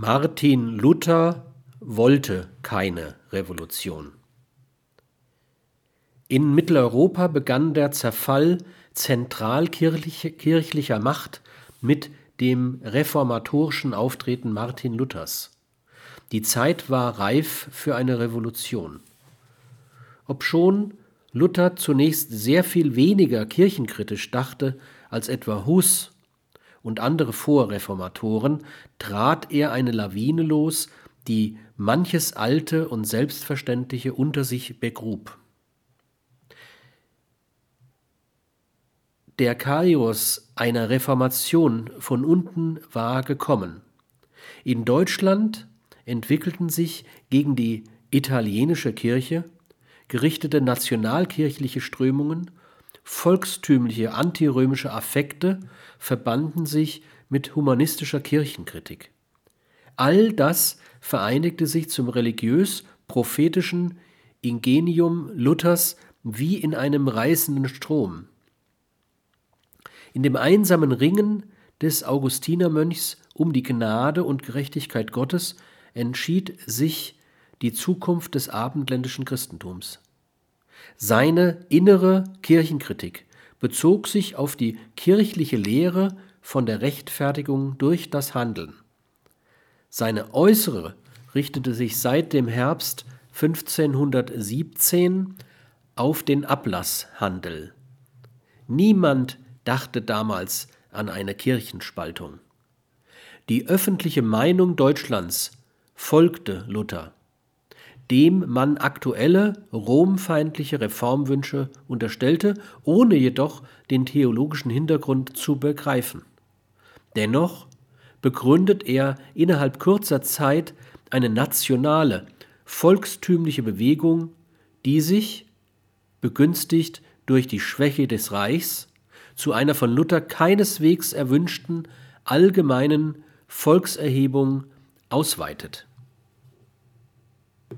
Martin Luther wollte keine Revolution. In Mitteleuropa begann der Zerfall zentralkirchlicher Macht mit dem reformatorischen Auftreten Martin Luthers. Die Zeit war reif für eine Revolution. Obschon Luther zunächst sehr viel weniger kirchenkritisch dachte als etwa Hus und andere Vorreformatoren, trat er eine Lawine los, die manches Alte und Selbstverständliche unter sich begrub. Der Kairos einer Reformation von unten war gekommen. In Deutschland entwickelten sich gegen die italienische Kirche gerichtete nationalkirchliche Strömungen, volkstümliche antirömische Affekte verbanden sich mit humanistischer Kirchenkritik. All das vereinigte sich zum religiös-prophetischen Ingenium Luthers wie in einem reißenden Strom. In dem einsamen Ringen des Augustinermönchs um die Gnade und Gerechtigkeit Gottes entschied sich die Zukunft des abendländischen Christentums. Seine innere Kirchenkritik bezog sich auf die kirchliche Lehre von der Rechtfertigung durch das Handeln. Seine äußere richtete sich seit dem Herbst 1517 auf den Ablasshandel. Niemand dachte damals an eine Kirchenspaltung. Die öffentliche Meinung Deutschlands folgte Luther dem man aktuelle romfeindliche Reformwünsche unterstellte, ohne jedoch den theologischen Hintergrund zu begreifen. Dennoch begründet er innerhalb kurzer Zeit eine nationale, volkstümliche Bewegung, die sich, begünstigt durch die Schwäche des Reichs, zu einer von Luther keineswegs erwünschten allgemeinen Volkserhebung ausweitet